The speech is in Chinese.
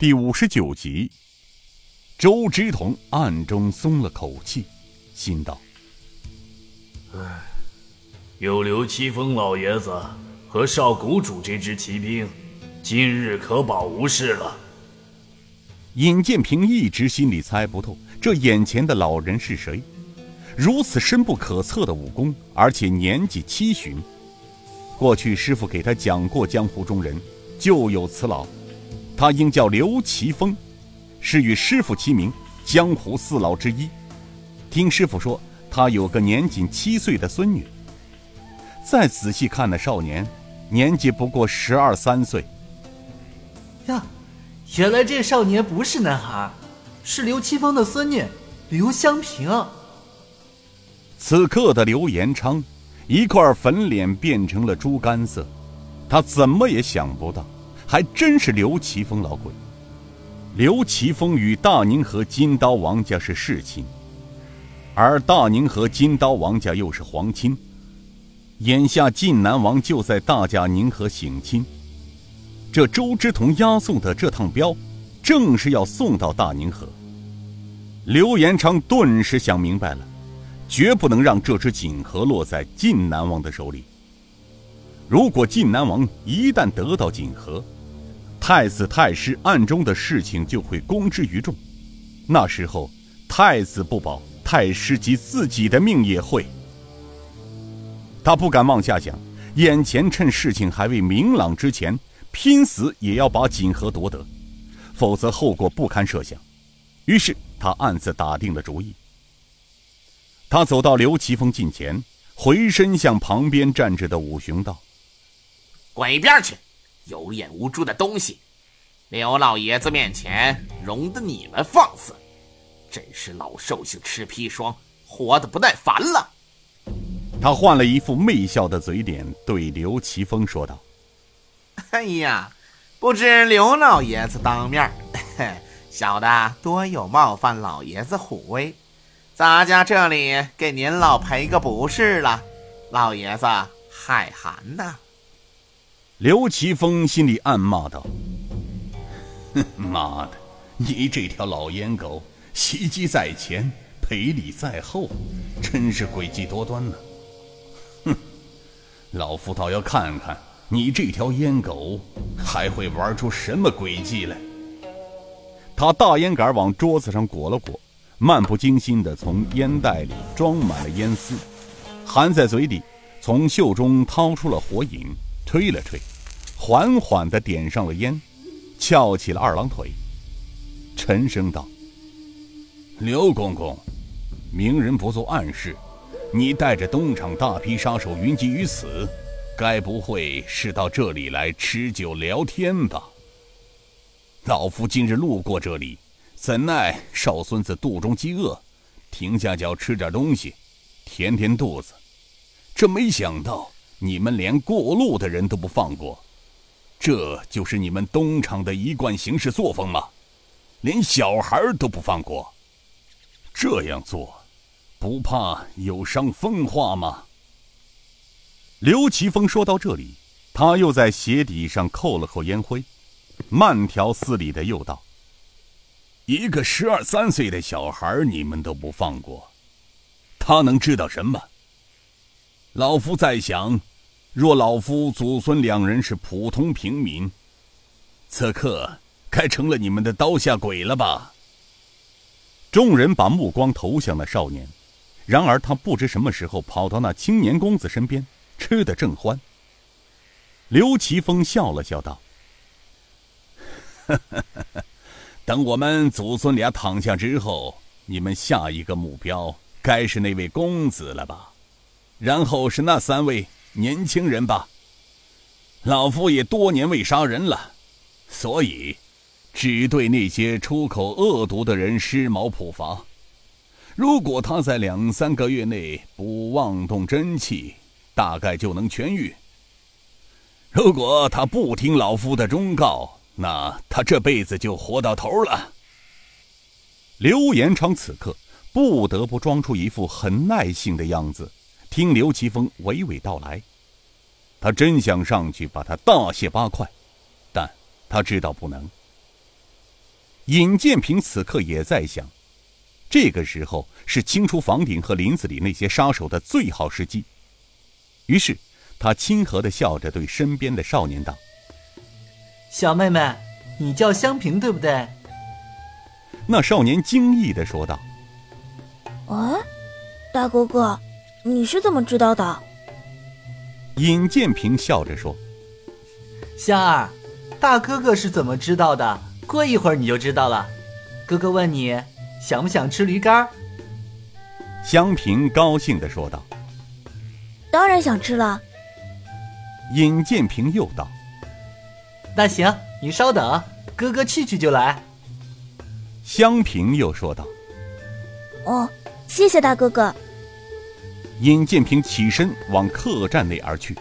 第五十九集，周之同暗中松了口气，心道：“唉，有刘七峰老爷子和少谷主这支骑兵，今日可保无事了。”尹建平一直心里猜不透，这眼前的老人是谁？如此深不可测的武功，而且年纪七旬。过去师傅给他讲过，江湖中人就有此老。他应叫刘奇峰，是与师傅齐名，江湖四老之一。听师傅说，他有个年仅七岁的孙女。再仔细看那少年，年纪不过十二三岁。呀，原来这少年不是男孩，是刘奇峰的孙女刘香平。此刻的刘延昌，一块粉脸变成了猪肝色，他怎么也想不到。还真是刘奇峰老鬼。刘奇峰与大宁河金刀王家是世亲，而大宁河金刀王家又是皇亲。眼下晋南王就在大驾宁河省亲，这周之同押送的这趟镖，正是要送到大宁河。刘延昌顿时想明白了，绝不能让这只锦盒落在晋南王的手里。如果晋南王一旦得到锦盒，太子太师暗中的事情就会公之于众，那时候太子不保，太师及自己的命也会。他不敢往下想，眼前趁事情还未明朗之前，拼死也要把锦盒夺得，否则后果不堪设想。于是他暗自打定了主意。他走到刘奇峰近前，回身向旁边站着的武雄道：“滚一边去！”有眼无珠的东西，刘老爷子面前容得你们放肆，真是老寿星吃砒霜，活得不耐烦了。他换了一副媚笑的嘴脸，对刘奇峰说道：“哎呀，不知刘老爷子当面，小的多有冒犯老爷子虎威，咱家这里给您老赔个不是了，老爷子海涵呐。”刘奇峰心里暗骂道：“哼，妈的，你这条老烟狗，袭击在前，赔礼在后，真是诡计多端呢！哼，老夫倒要看看你这条烟狗还会玩出什么诡计来。”他大烟杆往桌子上裹了裹，漫不经心地从烟袋里装满了烟丝，含在嘴里，从袖中掏出了火引。吹了吹，缓缓地点上了烟，翘起了二郎腿，沉声道：“刘公公，明人不做暗事，你带着东厂大批杀手云集于此，该不会是到这里来吃酒聊天吧？老夫今日路过这里，怎奈少孙子肚中饥饿，停下脚吃点东西，填填肚子，这没想到。”你们连过路的人都不放过，这就是你们东厂的一贯行事作风吗？连小孩都不放过，这样做，不怕有伤风化吗？刘奇峰说到这里，他又在鞋底上扣了扣烟灰，慢条斯理的又道：“一个十二三岁的小孩，你们都不放过，他能知道什么？”老夫在想，若老夫祖孙两人是普通平民，此刻该成了你们的刀下鬼了吧？众人把目光投向了少年，然而他不知什么时候跑到那青年公子身边，吃得正欢。刘奇峰笑了笑道：“ 等我们祖孙俩躺下之后，你们下一个目标该是那位公子了吧？”然后是那三位年轻人吧。老夫也多年未杀人了，所以只对那些出口恶毒的人施毛普罚。如果他在两三个月内不妄动真气，大概就能痊愈。如果他不听老夫的忠告，那他这辈子就活到头了。刘延昌此刻不得不装出一副很耐性的样子。听刘奇峰娓娓道来，他真想上去把他大卸八块，但他知道不能。尹建平此刻也在想，这个时候是清除房顶和林子里那些杀手的最好时机。于是，他亲和的笑着对身边的少年道：“小妹妹，你叫香萍对不对？”那少年惊异的说道：“啊，大哥哥，你是怎么知道的？”尹建平笑着说：“香儿，大哥哥是怎么知道的？”过一会儿你就知道了。哥哥问你，想不想吃驴肝？香平高兴的说道：“当然想吃了。”尹建平又道：“那行，你稍等，哥哥去去就来。”香平又说道：“哦，谢谢大哥哥。”尹建平起身往客栈内而去。